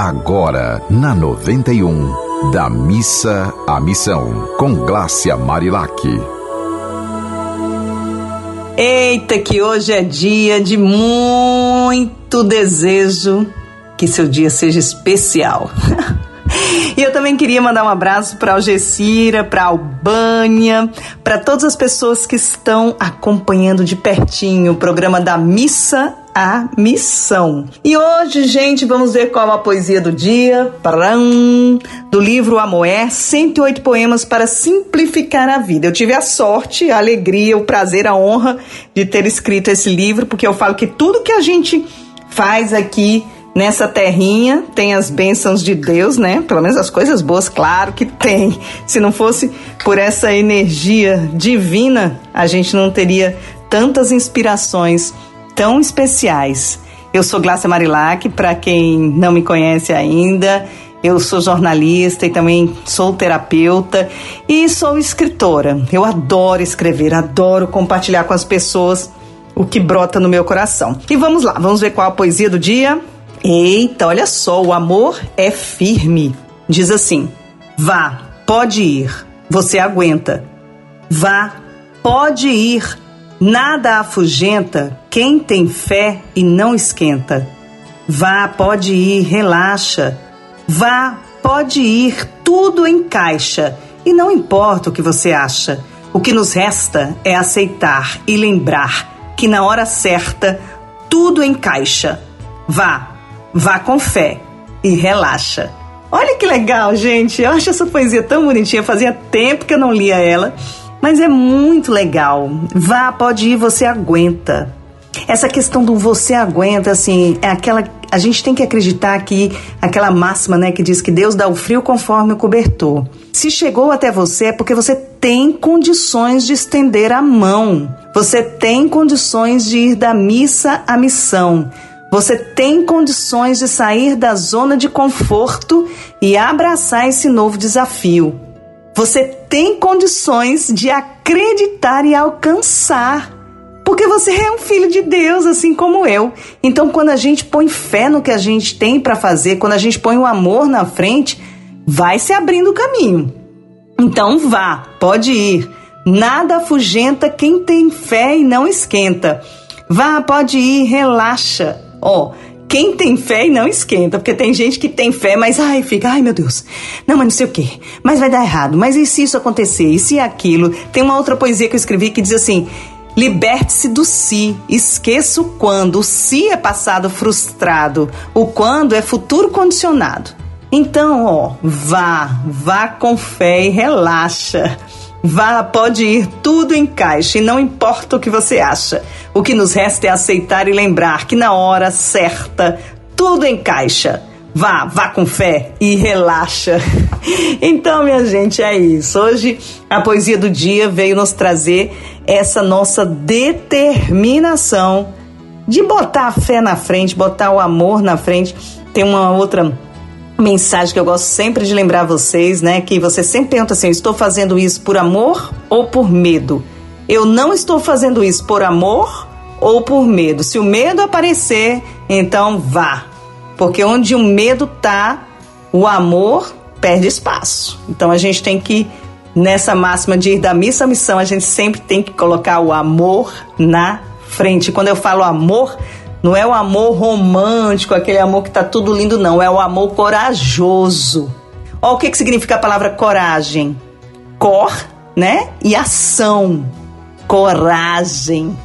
Agora, na 91, da missa à missão, com Glácia Marilac. Eita, que hoje é dia de muito desejo que seu dia seja especial. E eu também queria mandar um abraço para Algecira, para Albânia, para todas as pessoas que estão acompanhando de pertinho o programa da Missa à Missão. E hoje, gente, vamos ver qual a poesia do dia. Param, do livro Amoé, 108 poemas para simplificar a vida. Eu tive a sorte, a alegria, o prazer, a honra de ter escrito esse livro, porque eu falo que tudo que a gente faz aqui nessa terrinha tem as bênçãos de Deus, né? Pelo menos as coisas boas, claro que tem. Se não fosse por essa energia divina, a gente não teria tantas inspirações tão especiais. Eu sou Glácia Marilac, para quem não me conhece ainda, eu sou jornalista e também sou terapeuta e sou escritora. Eu adoro escrever, adoro compartilhar com as pessoas o que brota no meu coração. E vamos lá, vamos ver qual a poesia do dia? Eita, olha só, o amor é firme. Diz assim: vá, pode ir, você aguenta. Vá, pode ir, nada afugenta quem tem fé e não esquenta. Vá, pode ir, relaxa. Vá, pode ir, tudo encaixa. E não importa o que você acha, o que nos resta é aceitar e lembrar que na hora certa tudo encaixa. Vá, Vá com fé e relaxa. Olha que legal, gente. Eu acho essa poesia tão bonitinha. Fazia tempo que eu não lia ela, mas é muito legal. Vá, pode ir, você aguenta. Essa questão do você aguenta, assim, é aquela. A gente tem que acreditar que aquela máxima, né, que diz que Deus dá o frio conforme o cobertor. Se chegou até você é porque você tem condições de estender a mão. Você tem condições de ir da missa à missão. Você tem condições de sair da zona de conforto e abraçar esse novo desafio. Você tem condições de acreditar e alcançar. Porque você é um filho de Deus, assim como eu. Então, quando a gente põe fé no que a gente tem para fazer, quando a gente põe o amor na frente, vai se abrindo o caminho. Então, vá, pode ir. Nada afugenta quem tem fé e não esquenta. Vá, pode ir, relaxa. Ó, quem tem fé e não esquenta, porque tem gente que tem fé, mas ai, fica, ai meu Deus, não, mas não sei o quê, mas vai dar errado, mas e se isso acontecer, e se aquilo? Tem uma outra poesia que eu escrevi que diz assim: liberte-se do si, esqueça o quando, o si é passado frustrado, o quando é futuro condicionado. Então, ó, vá, vá com fé e relaxa. Vá, pode ir, tudo encaixa e não importa o que você acha. O que nos resta é aceitar e lembrar que na hora certa tudo encaixa. Vá, vá com fé e relaxa. Então, minha gente, é isso. Hoje a poesia do dia veio nos trazer essa nossa determinação de botar a fé na frente, botar o amor na frente. Tem uma outra mensagem que eu gosto sempre de lembrar vocês, né? Que você sempre pergunta assim: estou fazendo isso por amor ou por medo? Eu não estou fazendo isso por amor ou por medo. Se o medo aparecer, então vá. Porque onde o medo tá, o amor perde espaço. Então a gente tem que, nessa máxima de ir da missa à missão, a gente sempre tem que colocar o amor na frente. Quando eu falo amor, não é o amor romântico, aquele amor que tá tudo lindo, não. É o amor corajoso. Ó, o que, que significa a palavra coragem? Cor, né? E ação. Coragem.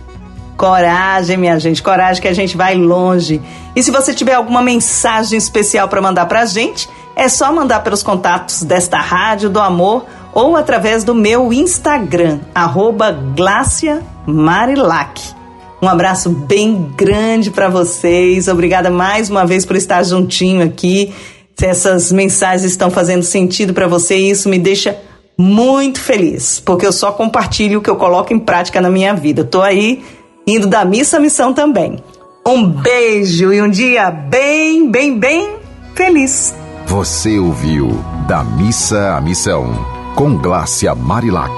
Coragem, minha gente. Coragem que a gente vai longe. E se você tiver alguma mensagem especial para mandar pra gente, é só mandar pelos contatos desta Rádio do Amor ou através do meu Instagram, arroba Marilac. Um abraço bem grande para vocês. Obrigada mais uma vez por estar juntinho aqui. Se essas mensagens estão fazendo sentido para você, isso me deixa muito feliz, porque eu só compartilho o que eu coloco em prática na minha vida. Tô aí indo da missa à missão também. Um beijo e um dia bem, bem, bem feliz. Você ouviu Da Missa à Missão, com Glácia Marilac.